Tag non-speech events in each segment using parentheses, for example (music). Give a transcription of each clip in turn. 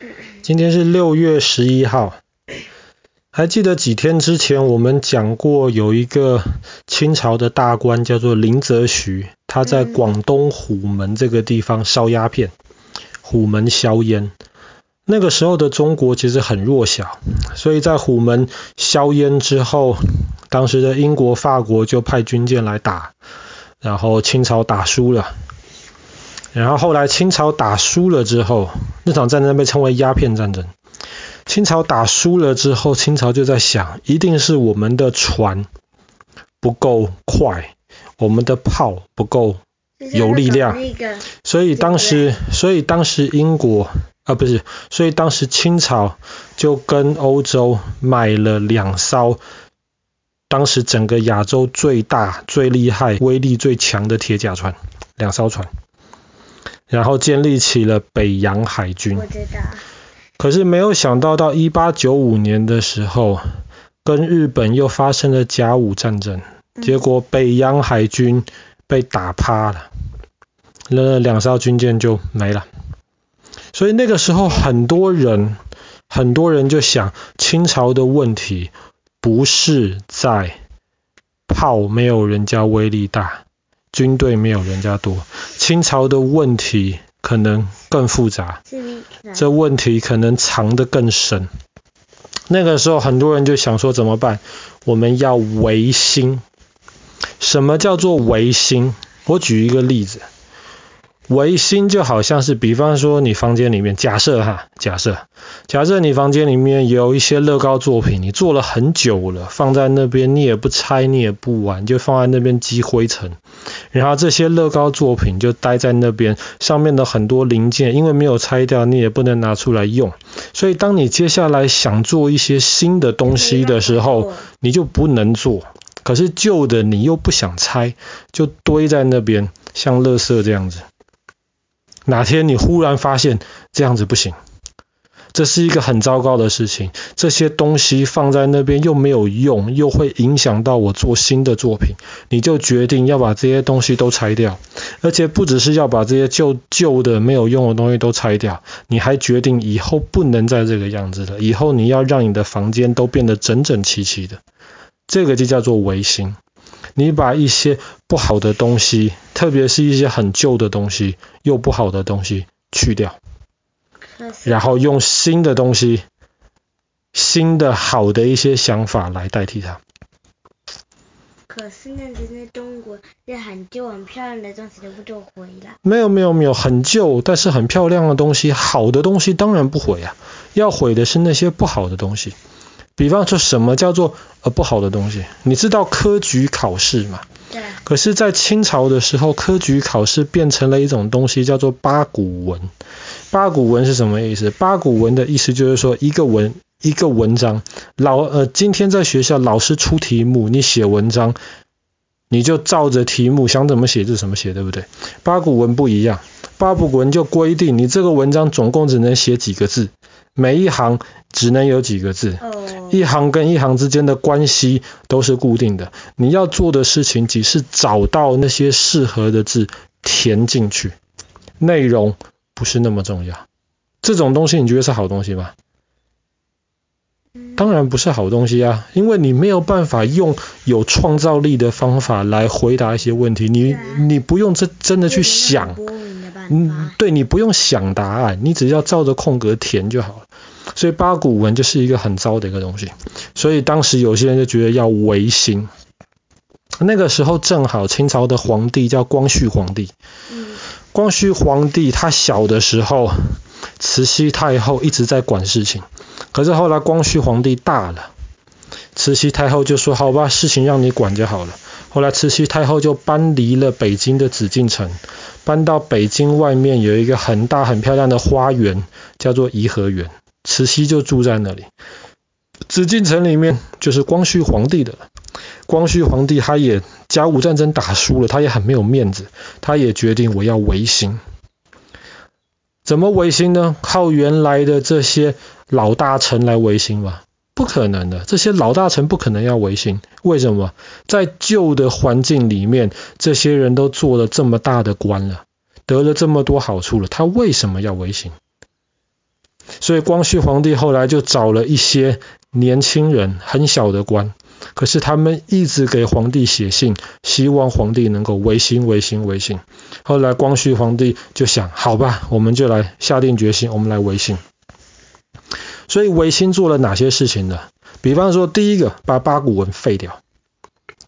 (laughs) 今天是六月十一号。还记得几天之前我们讲过，有一个清朝的大官叫做林则徐，他在广东虎门这个地方烧鸦片，虎门销烟。那个时候的中国其实很弱小，所以在虎门销烟之后，当时的英国、法国就派军舰来打，然后清朝打输了。然后后来清朝打输了之后，那场战争被称为鸦片战争。清朝打输了之后，清朝就在想，一定是我们的船不够快，我们的炮不够有力量，所以当时，所以当时英国啊不是，所以当时清朝就跟欧洲买了两艘，当时整个亚洲最大、最厉害、威力最强的铁甲船，两艘船。然后建立起了北洋海军。我知道。可是没有想到，到一八九五年的时候，跟日本又发生了甲午战争，结果北洋海军被打趴了，那两艘军舰就没了。所以那个时候，很多人，很多人就想，清朝的问题不是在炮没有人家威力大。军队没有人家多，清朝的问题可能更复杂，这问题可能藏得更深。那个时候很多人就想说怎么办？我们要维新。什么叫做维新？我举一个例子。维新就好像是，比方说你房间里面，假设哈，假设，假设你房间里面有一些乐高作品，你做了很久了，放在那边，你也不拆，你也不玩，就放在那边积灰尘。然后这些乐高作品就待在那边，上面的很多零件，因为没有拆掉，你也不能拿出来用。所以当你接下来想做一些新的东西的时候，你就不能做。可是旧的你又不想拆，就堆在那边，像垃圾这样子。哪天你忽然发现这样子不行，这是一个很糟糕的事情。这些东西放在那边又没有用，又会影响到我做新的作品，你就决定要把这些东西都拆掉。而且不只是要把这些旧旧的没有用的东西都拆掉，你还决定以后不能再这个样子了。以后你要让你的房间都变得整整齐齐的，这个就叫做维新。你把一些不好的东西，特别是一些很旧的东西，又不好的东西去掉，然后用新的东西、新的好的一些想法来代替它。可是那那中国这很旧很漂亮的东西都不就毁了？没有没有没有，很旧但是很漂亮的东西，好的东西当然不毁啊，要毁的是那些不好的东西。比方说，什么叫做呃不好的东西？你知道科举考试吗？可是，在清朝的时候，科举考试变成了一种东西，叫做八股文。八股文是什么意思？八股文的意思就是说，一个文一个文章，老呃，今天在学校老师出题目，你写文章，你就照着题目想怎么写就怎么写，对不对？八股文不一样，八股文就规定你这个文章总共只能写几个字，每一行只能有几个字。哦。一行跟一行之间的关系都是固定的，你要做的事情只是找到那些适合的字填进去，内容不是那么重要。这种东西你觉得是好东西吗？当然不是好东西啊，因为你没有办法用有创造力的方法来回答一些问题，你你不用真真的去想，嗯，对，你不用想答案，你只要照着空格填就好了。所以八股文就是一个很糟的一个东西，所以当时有些人就觉得要维新。那个时候正好清朝的皇帝叫光绪皇帝，光绪皇帝他小的时候，慈禧太后一直在管事情，可是后来光绪皇帝大了，慈禧太后就说好吧，事情让你管就好了。后来慈禧太后就搬离了北京的紫禁城，搬到北京外面有一个很大很漂亮的花园，叫做颐和园。慈禧就住在那里，紫禁城里面就是光绪皇帝的。光绪皇帝他也甲午战争打输了，他也很没有面子，他也决定我要维新。怎么维新呢？靠原来的这些老大臣来维新吗？不可能的，这些老大臣不可能要维新。为什么？在旧的环境里面，这些人都做了这么大的官了，得了这么多好处了，他为什么要维新？所以光绪皇帝后来就找了一些年轻人，很小的官，可是他们一直给皇帝写信，希望皇帝能够维新、维新、维新。后来光绪皇帝就想，好吧，我们就来下定决心，我们来维新。所以维新做了哪些事情呢？比方说，第一个，把八股文废掉。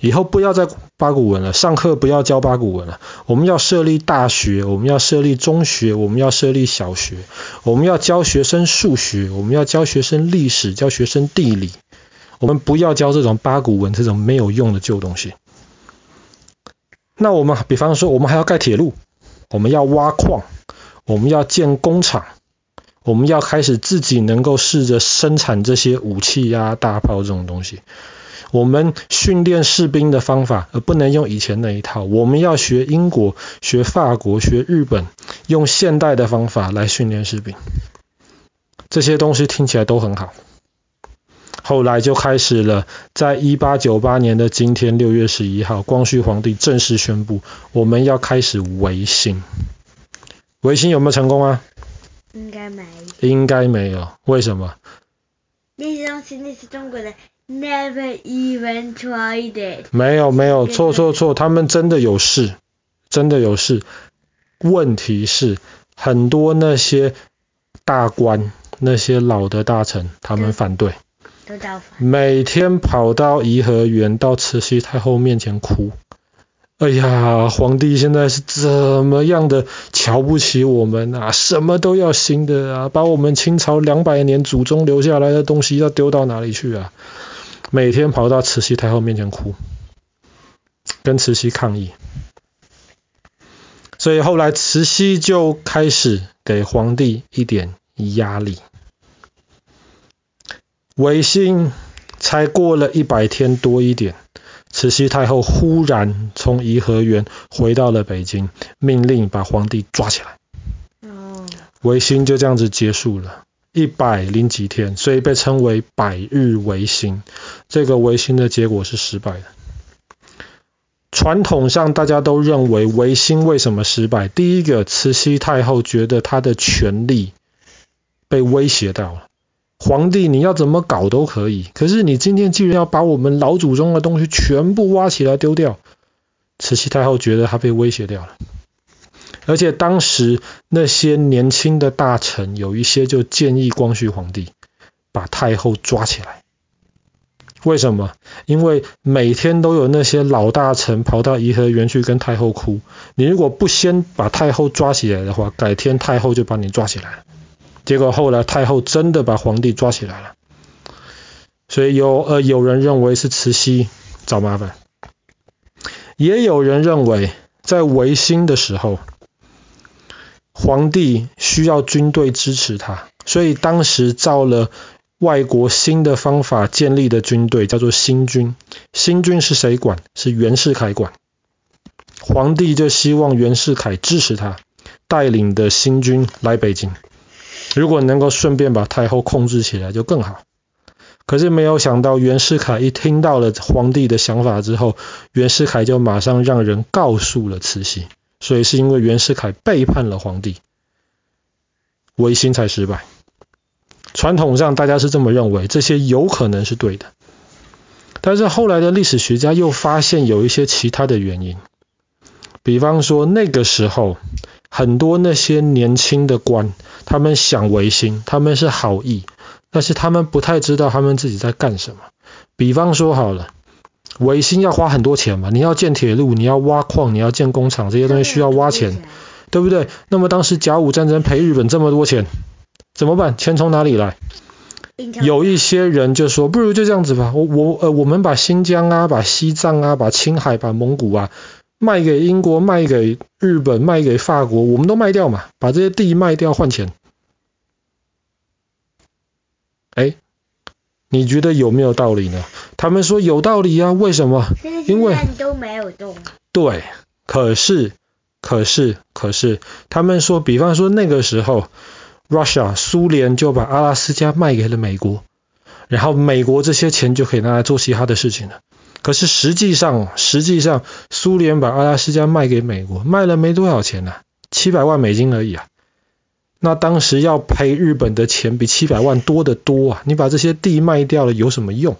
以后不要再八股文了，上课不要教八股文了。我们要设立大学，我们要设立中学，我们要设立小学，我们要教学生数学，我们要教学生历史，教学生地理。我们不要教这种八股文这种没有用的旧东西。那我们比方说，我们还要盖铁路，我们要挖矿，我们要建工厂，我们要开始自己能够试着生产这些武器呀、大炮这种东西。我们训练士兵的方法，而不能用以前那一套。我们要学英国、学法国、学日本，用现代的方法来训练士兵。这些东西听起来都很好。后来就开始了，在一八九八年的今天，六月十一号，光绪皇帝正式宣布，我们要开始维新。维新有没有成功啊？应该没有。应该没有。为什么？那些东西，那是中国的。Never even tried it。没有没有，错错错，他们真的有事，真的有事。问题是，很多那些大官、那些老的大臣，他们反对，都造反，每天跑到颐和园，到慈禧太后面前哭。哎呀，皇帝现在是怎么样的瞧不起我们啊？什么都要新的啊，把我们清朝两百年祖宗留下来的东西要丢到哪里去啊？每天跑到慈禧太后面前哭，跟慈禧抗议，所以后来慈禧就开始给皇帝一点压力。维新才过了一百天多一点，慈禧太后忽然从颐和园回到了北京，命令把皇帝抓起来。维新就这样子结束了。一百零几天，所以被称为百日维新。这个维新的结果是失败的。传统上大家都认为维新为什么失败？第一个，慈禧太后觉得她的权力被威胁到了。皇帝你要怎么搞都可以，可是你今天既然要把我们老祖宗的东西全部挖起来丢掉，慈禧太后觉得她被威胁掉了。而且当时那些年轻的大臣有一些就建议光绪皇帝把太后抓起来。为什么？因为每天都有那些老大臣跑到颐和园去跟太后哭。你如果不先把太后抓起来的话，改天太后就把你抓起来。结果后来太后真的把皇帝抓起来了。所以有呃有人认为是慈禧找麻烦，也有人认为在维新的时候。皇帝需要军队支持他，所以当时造了外国新的方法建立的军队，叫做新军。新军是谁管？是袁世凯管。皇帝就希望袁世凯支持他，带领的新军来北京。如果能够顺便把太后控制起来，就更好。可是没有想到，袁世凯一听到了皇帝的想法之后，袁世凯就马上让人告诉了慈禧。所以是因为袁世凯背叛了皇帝，维新才失败。传统上大家是这么认为，这些有可能是对的。但是后来的历史学家又发现有一些其他的原因，比方说那个时候很多那些年轻的官，他们想维新，他们是好意，但是他们不太知道他们自己在干什么。比方说好了。维新要花很多钱嘛，你要建铁路，你要挖矿，你要建工厂，这些东西需要挖钱，对不对？那么当时甲午战争赔日本这么多钱，怎么办？钱从哪里来？有一些人就说，不如就这样子吧，我我呃，我们把新疆啊，把西藏啊，把青海，把蒙古啊，卖给英国，卖给日本，卖给法国，我们都卖掉嘛，把这些地卖掉换钱。哎。你觉得有没有道理呢？他们说有道理啊，为什么？因为都没有动。对，可是，可是，可是，他们说，比方说那个时候，Russia 苏联就把阿拉斯加卖给了美国，然后美国这些钱就可以拿来做其他的事情了。可是实际上，实际上，苏联把阿拉斯加卖给美国，卖了没多少钱呢、七百万美金而已啊。那当时要赔日本的钱比七百万多得多啊！你把这些地卖掉了有什么用？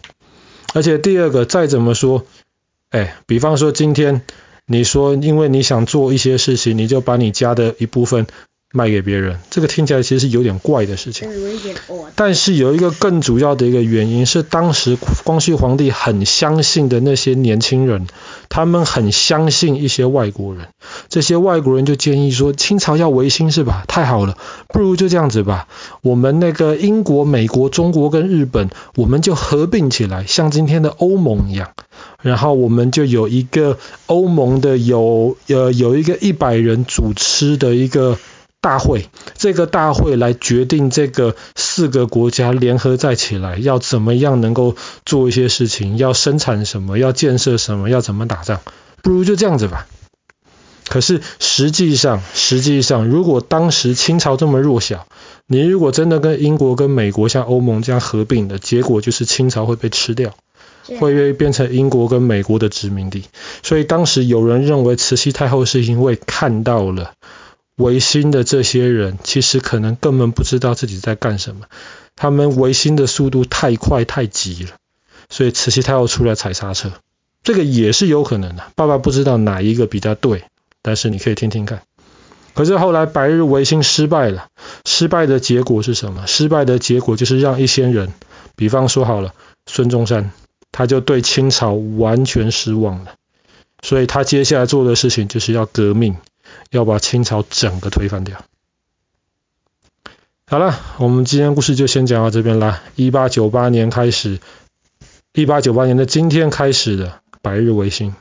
而且第二个，再怎么说，哎，比方说今天你说因为你想做一些事情，你就把你家的一部分。卖给别人，这个听起来其实是有点怪的事情。但是有一个更主要的一个原因是，当时光绪皇帝很相信的那些年轻人，他们很相信一些外国人。这些外国人就建议说，清朝要维新是吧？太好了，不如就这样子吧。我们那个英国、美国、中国跟日本，我们就合并起来，像今天的欧盟一样。然后我们就有一个欧盟的有呃有一个一百人主持的一个。大会，这个大会来决定这个四个国家联合在起来要怎么样能够做一些事情，要生产什么，要建设什么，要怎么打仗，不如就这样子吧。可是实际上，实际上，如果当时清朝这么弱小，你如果真的跟英国、跟美国像欧盟这样合并的结果，就是清朝会被吃掉，会变成英国跟美国的殖民地。所以当时有人认为慈禧太后是因为看到了。维新的这些人其实可能根本不知道自己在干什么，他们维新的速度太快太急了，所以慈禧太后出来踩刹车，这个也是有可能的。爸爸不知道哪一个比较对，但是你可以听听看。可是后来百日维新失败了，失败的结果是什么？失败的结果就是让一些人，比方说好了，孙中山，他就对清朝完全失望了，所以他接下来做的事情就是要革命。要把清朝整个推翻掉。好了，我们今天故事就先讲到这边啦。一八九八年开始，一八九八年的今天开始的百日维新。